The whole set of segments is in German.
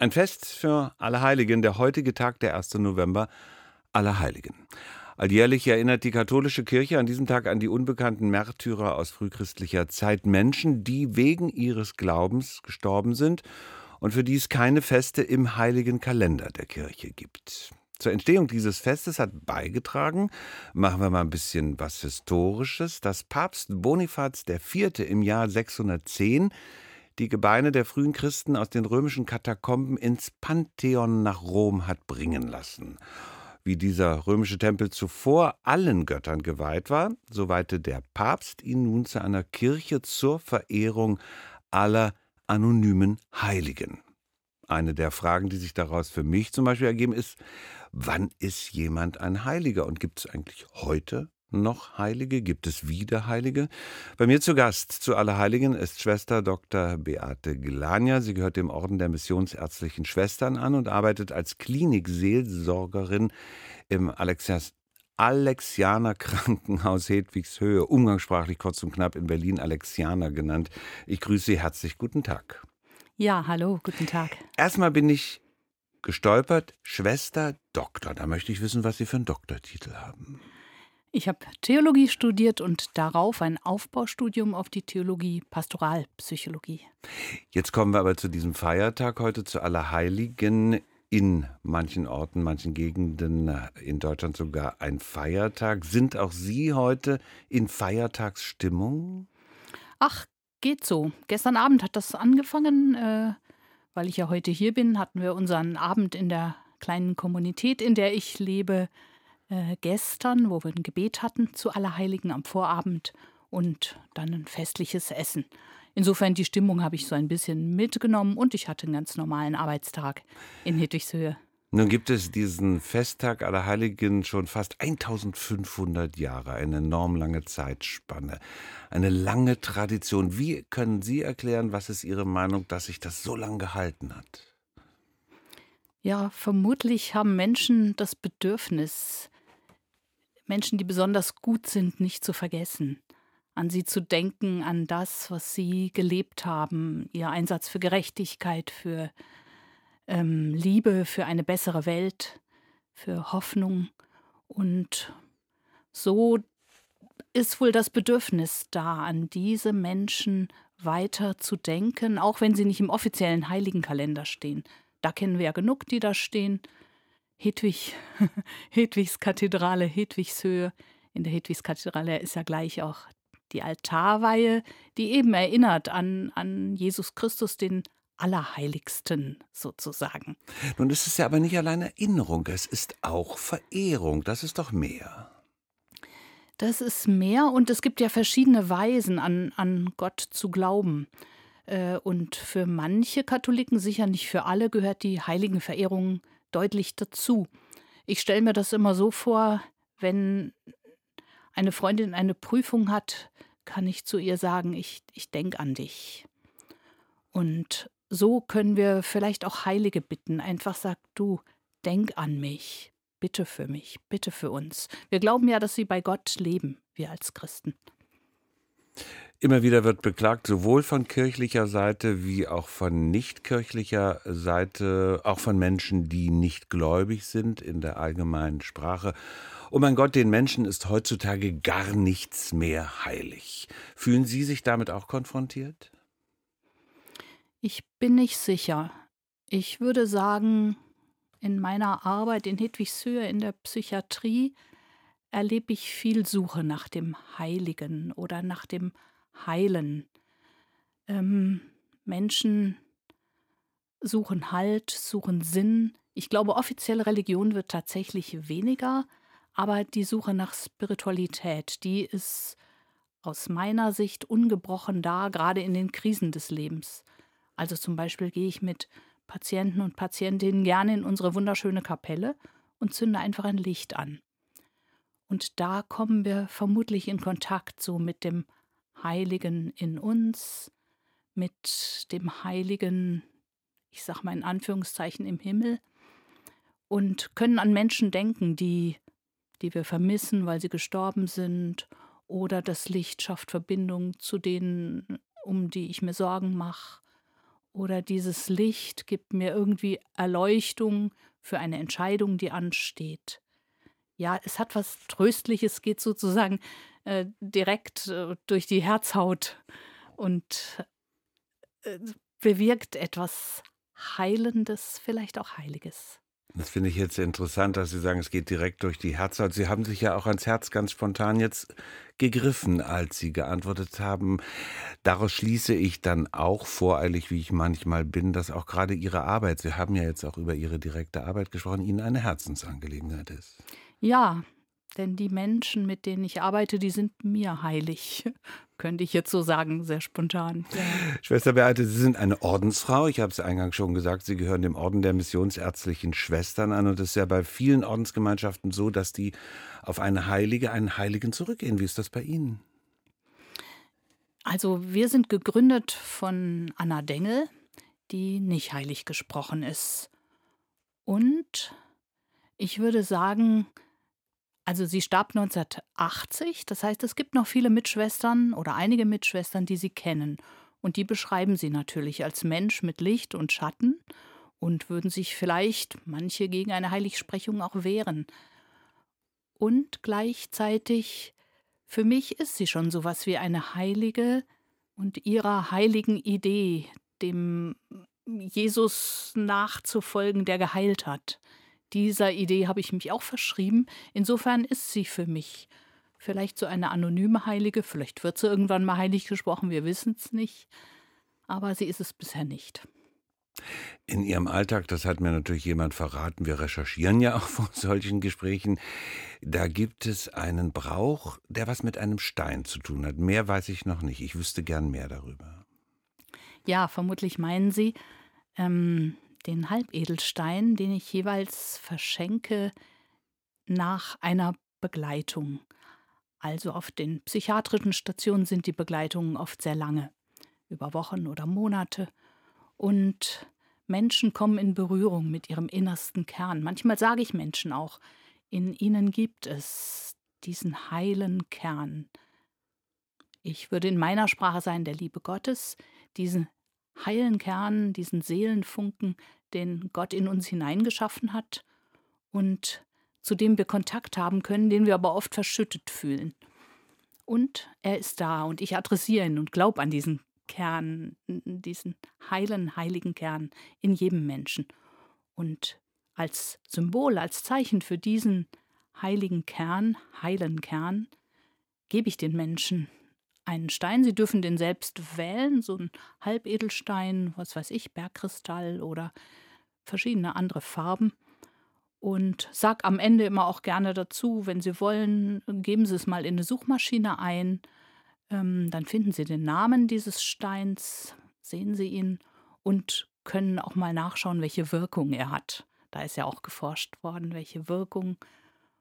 Ein Fest für alle Heiligen, der heutige Tag, der 1. November, Allerheiligen. Alljährlich erinnert die katholische Kirche an diesem Tag an die unbekannten Märtyrer aus frühchristlicher Zeit, Menschen, die wegen ihres Glaubens gestorben sind und für die es keine Feste im heiligen Kalender der Kirche gibt. Zur Entstehung dieses Festes hat beigetragen, machen wir mal ein bisschen was Historisches, dass Papst Bonifaz IV. im Jahr 610 die Gebeine der frühen Christen aus den römischen Katakomben ins Pantheon nach Rom hat bringen lassen. Wie dieser römische Tempel zuvor allen Göttern geweiht war, so weihte der Papst ihn nun zu einer Kirche zur Verehrung aller anonymen Heiligen. Eine der Fragen, die sich daraus für mich zum Beispiel ergeben, ist, wann ist jemand ein Heiliger und gibt es eigentlich heute noch Heilige? Gibt es wieder Heilige? Bei mir zu Gast zu Allerheiligen ist Schwester Dr. Beate Glania. Sie gehört dem Orden der Missionsärztlichen Schwestern an und arbeitet als Klinikseelsorgerin im Alexias Alexianer Krankenhaus Hedwigshöhe, umgangssprachlich kurz und knapp in Berlin Alexianer genannt. Ich grüße Sie herzlich. Guten Tag. Ja, hallo, guten Tag. Erstmal bin ich gestolpert, Schwester Doktor. Da möchte ich wissen, was Sie für einen Doktortitel haben. Ich habe Theologie studiert und darauf ein Aufbaustudium auf die Theologie Pastoralpsychologie. Jetzt kommen wir aber zu diesem Feiertag heute, zu Allerheiligen. In manchen Orten, manchen Gegenden in Deutschland sogar ein Feiertag. Sind auch Sie heute in Feiertagsstimmung? Ach, geht so. Gestern Abend hat das angefangen. Äh, weil ich ja heute hier bin, hatten wir unseren Abend in der kleinen Kommunität, in der ich lebe, äh, gestern, wo wir ein Gebet hatten zu Allerheiligen am Vorabend und dann ein festliches Essen. Insofern die Stimmung habe ich so ein bisschen mitgenommen und ich hatte einen ganz normalen Arbeitstag in Hedwigshöhe. Nun gibt es diesen Festtag Allerheiligen schon fast 1500 Jahre, eine enorm lange Zeitspanne, eine lange Tradition. Wie können Sie erklären, was ist Ihre Meinung, dass sich das so lange gehalten hat? Ja, vermutlich haben Menschen das Bedürfnis, Menschen, die besonders gut sind, nicht zu vergessen, an sie zu denken, an das, was sie gelebt haben, ihr Einsatz für Gerechtigkeit, für ähm, Liebe, für eine bessere Welt, für Hoffnung. Und so ist wohl das Bedürfnis da, an diese Menschen weiter zu denken, auch wenn sie nicht im offiziellen Heiligenkalender stehen. Da kennen wir ja genug, die da stehen. Hedwig, Hedwigs Kathedrale, Hedwigshöhe. In der Hedwigskathedrale ist ja gleich auch die Altarweihe, die eben erinnert an, an Jesus Christus, den Allerheiligsten sozusagen. Nun ist es ja aber nicht allein Erinnerung, es ist auch Verehrung, das ist doch mehr. Das ist mehr und es gibt ja verschiedene Weisen, an, an Gott zu glauben. Äh, und für manche Katholiken, sicher nicht für alle, gehört die Heiligenverehrung deutlich dazu. Ich stelle mir das immer so vor, wenn eine Freundin eine Prüfung hat, kann ich zu ihr sagen, ich, ich denke an dich. Und so können wir vielleicht auch Heilige bitten. Einfach sag du, denk an mich, bitte für mich, bitte für uns. Wir glauben ja, dass sie bei Gott leben, wir als Christen. Immer wieder wird beklagt, sowohl von kirchlicher Seite wie auch von nichtkirchlicher Seite, auch von Menschen, die nicht gläubig sind in der allgemeinen Sprache. Oh mein Gott, den Menschen ist heutzutage gar nichts mehr heilig. Fühlen Sie sich damit auch konfrontiert? Ich bin nicht sicher. Ich würde sagen, in meiner Arbeit in Hedwigshöhe in der Psychiatrie erlebe ich viel Suche nach dem Heiligen oder nach dem heilen. Ähm, Menschen suchen Halt, suchen Sinn. Ich glaube, offizielle Religion wird tatsächlich weniger, aber die Suche nach Spiritualität, die ist aus meiner Sicht ungebrochen da, gerade in den Krisen des Lebens. Also zum Beispiel gehe ich mit Patienten und Patientinnen gerne in unsere wunderschöne Kapelle und zünde einfach ein Licht an. Und da kommen wir vermutlich in Kontakt so mit dem Heiligen in uns, mit dem Heiligen, ich sage mal in Anführungszeichen, im Himmel und können an Menschen denken, die, die wir vermissen, weil sie gestorben sind, oder das Licht schafft Verbindung zu denen, um die ich mir Sorgen mache, oder dieses Licht gibt mir irgendwie Erleuchtung für eine Entscheidung, die ansteht. Ja, es hat was Tröstliches, geht sozusagen äh, direkt äh, durch die Herzhaut und äh, bewirkt etwas Heilendes, vielleicht auch Heiliges. Das finde ich jetzt interessant, dass Sie sagen, es geht direkt durch die Herzhaut. Sie haben sich ja auch ans Herz ganz spontan jetzt gegriffen, als Sie geantwortet haben. Daraus schließe ich dann auch, voreilig wie ich manchmal bin, dass auch gerade Ihre Arbeit, Sie haben ja jetzt auch über Ihre direkte Arbeit gesprochen, Ihnen eine Herzensangelegenheit ist. Ja, denn die Menschen, mit denen ich arbeite, die sind mir heilig. Könnte ich jetzt so sagen, sehr spontan. Ja. Schwester Beate, Sie sind eine Ordensfrau. Ich habe es eingangs schon gesagt, Sie gehören dem Orden der Missionsärztlichen Schwestern an. Und es ist ja bei vielen Ordensgemeinschaften so, dass die auf eine Heilige, einen Heiligen zurückgehen. Wie ist das bei Ihnen? Also wir sind gegründet von Anna Dengel, die nicht heilig gesprochen ist. Und ich würde sagen, also sie starb 1980, das heißt, es gibt noch viele Mitschwestern oder einige Mitschwestern, die sie kennen. Und die beschreiben sie natürlich als Mensch mit Licht und Schatten und würden sich vielleicht manche gegen eine Heiligsprechung auch wehren. Und gleichzeitig, für mich ist sie schon so was wie eine Heilige und ihrer heiligen Idee, dem Jesus nachzufolgen, der geheilt hat. Dieser Idee habe ich mich auch verschrieben. Insofern ist sie für mich vielleicht so eine anonyme Heilige. Vielleicht wird sie irgendwann mal heilig gesprochen, wir wissen es nicht. Aber sie ist es bisher nicht. In Ihrem Alltag, das hat mir natürlich jemand verraten, wir recherchieren ja auch vor solchen Gesprächen, da gibt es einen Brauch, der was mit einem Stein zu tun hat. Mehr weiß ich noch nicht. Ich wüsste gern mehr darüber. Ja, vermutlich meinen Sie, ähm, den Halbedelstein, den ich jeweils verschenke nach einer Begleitung. Also auf den psychiatrischen Stationen sind die Begleitungen oft sehr lange, über Wochen oder Monate. Und Menschen kommen in Berührung mit ihrem innersten Kern. Manchmal sage ich Menschen auch, in ihnen gibt es diesen heilen Kern. Ich würde in meiner Sprache sein, der Liebe Gottes, diesen heilen Kern, diesen Seelenfunken, den Gott in uns hineingeschaffen hat und zu dem wir Kontakt haben können, den wir aber oft verschüttet fühlen. Und er ist da und ich adressiere ihn und glaube an diesen Kern, diesen heilen, heiligen Kern in jedem Menschen. Und als Symbol, als Zeichen für diesen heiligen Kern, heilen Kern, gebe ich den Menschen einen Stein. Sie dürfen den selbst wählen, so ein Halbedelstein, was weiß ich, Bergkristall oder verschiedene andere Farben. Und sag am Ende immer auch gerne dazu, wenn Sie wollen, geben Sie es mal in eine Suchmaschine ein. Ähm, dann finden Sie den Namen dieses Steins, sehen Sie ihn und können auch mal nachschauen, welche Wirkung er hat. Da ist ja auch geforscht worden, welche Wirkung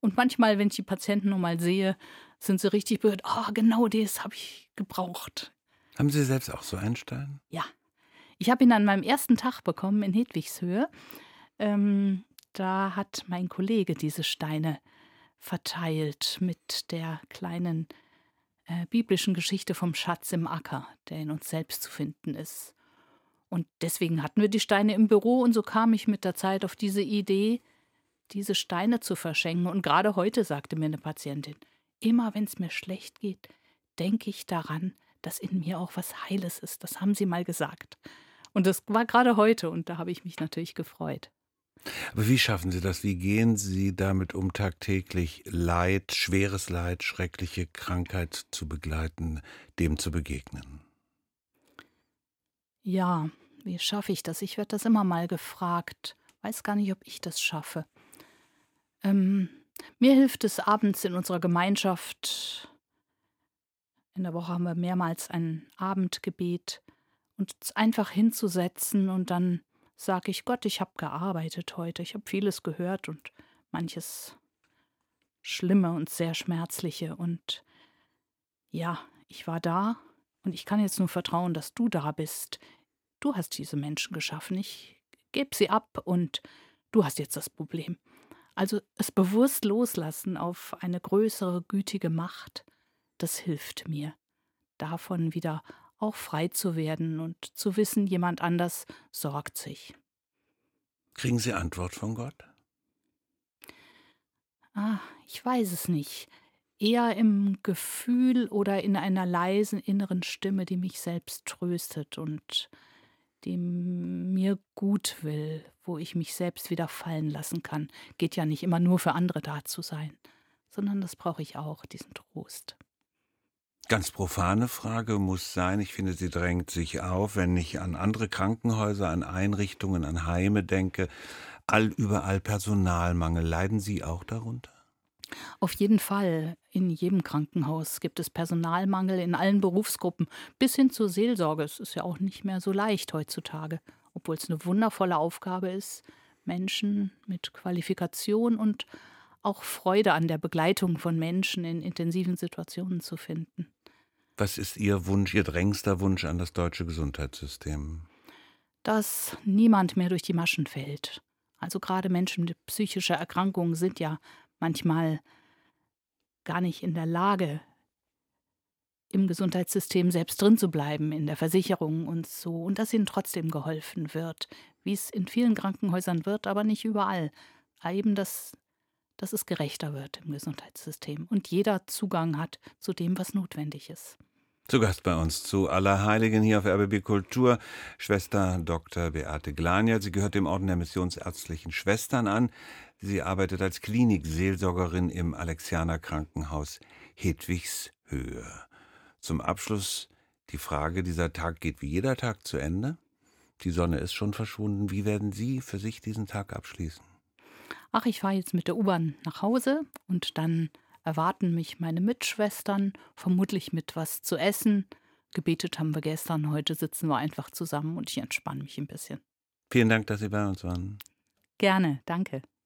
und manchmal, wenn ich die Patienten nur mal sehe, sind sie richtig berührt. Oh, genau das habe ich gebraucht. Haben Sie selbst auch so einen Stein? Ja. Ich habe ihn an meinem ersten Tag bekommen in Hedwigshöhe. Ähm, da hat mein Kollege diese Steine verteilt mit der kleinen äh, biblischen Geschichte vom Schatz im Acker, der in uns selbst zu finden ist. Und deswegen hatten wir die Steine im Büro und so kam ich mit der Zeit auf diese Idee, diese Steine zu verschenken. Und gerade heute sagte mir eine Patientin, immer wenn es mir schlecht geht, denke ich daran, dass in mir auch was Heiles ist. Das haben Sie mal gesagt. Und das war gerade heute und da habe ich mich natürlich gefreut. Aber wie schaffen Sie das? Wie gehen Sie damit um, tagtäglich Leid, schweres Leid, schreckliche Krankheit zu begleiten, dem zu begegnen? Ja, wie schaffe ich das? Ich werde das immer mal gefragt. Weiß gar nicht, ob ich das schaffe. Ähm, mir hilft es abends in unserer Gemeinschaft. In der Woche haben wir mehrmals ein Abendgebet und einfach hinzusetzen und dann sage ich Gott, ich habe gearbeitet heute, ich habe vieles gehört und manches Schlimme und sehr Schmerzliche und ja, ich war da und ich kann jetzt nur vertrauen, dass du da bist. Du hast diese Menschen geschaffen, ich gebe sie ab und du hast jetzt das Problem. Also es bewusst loslassen auf eine größere gütige Macht, das hilft mir, davon wieder auch frei zu werden und zu wissen, jemand anders sorgt sich. Kriegen Sie Antwort von Gott? Ah, ich weiß es nicht. Eher im Gefühl oder in einer leisen inneren Stimme, die mich selbst tröstet und die mir gut will, wo ich mich selbst wieder fallen lassen kann. Geht ja nicht immer nur für andere da zu sein, sondern das brauche ich auch, diesen Trost. Ganz profane Frage muss sein, ich finde, sie drängt sich auf, wenn ich an andere Krankenhäuser, an Einrichtungen, an Heime denke, all überall Personalmangel. Leiden Sie auch darunter? Auf jeden Fall. In jedem Krankenhaus gibt es Personalmangel in allen Berufsgruppen, bis hin zur Seelsorge. Es ist ja auch nicht mehr so leicht heutzutage, obwohl es eine wundervolle Aufgabe ist, Menschen mit Qualifikation und auch Freude an der Begleitung von Menschen in intensiven Situationen zu finden. Was ist Ihr Wunsch, Ihr drängster Wunsch an das deutsche Gesundheitssystem? Dass niemand mehr durch die Maschen fällt. Also gerade Menschen mit psychischer Erkrankung sind ja manchmal gar nicht in der Lage, im Gesundheitssystem selbst drin zu bleiben, in der Versicherung und so, und dass ihnen trotzdem geholfen wird, wie es in vielen Krankenhäusern wird, aber nicht überall. Eben, dass, dass es gerechter wird im Gesundheitssystem und jeder Zugang hat zu dem, was notwendig ist. Zu Gast bei uns zu Allerheiligen hier auf RBB Kultur, Schwester Dr. Beate Glania. Sie gehört dem Orden der Missionsärztlichen Schwestern an. Sie arbeitet als Klinikseelsorgerin im Alexianer Krankenhaus Hedwigshöhe. Zum Abschluss die Frage, dieser Tag geht wie jeder Tag zu Ende. Die Sonne ist schon verschwunden. Wie werden Sie für sich diesen Tag abschließen? Ach, ich fahre jetzt mit der U-Bahn nach Hause und dann erwarten mich meine Mitschwestern, vermutlich mit was zu essen. Gebetet haben wir gestern, heute sitzen wir einfach zusammen und ich entspanne mich ein bisschen. Vielen Dank, dass Sie bei uns waren. Gerne, danke.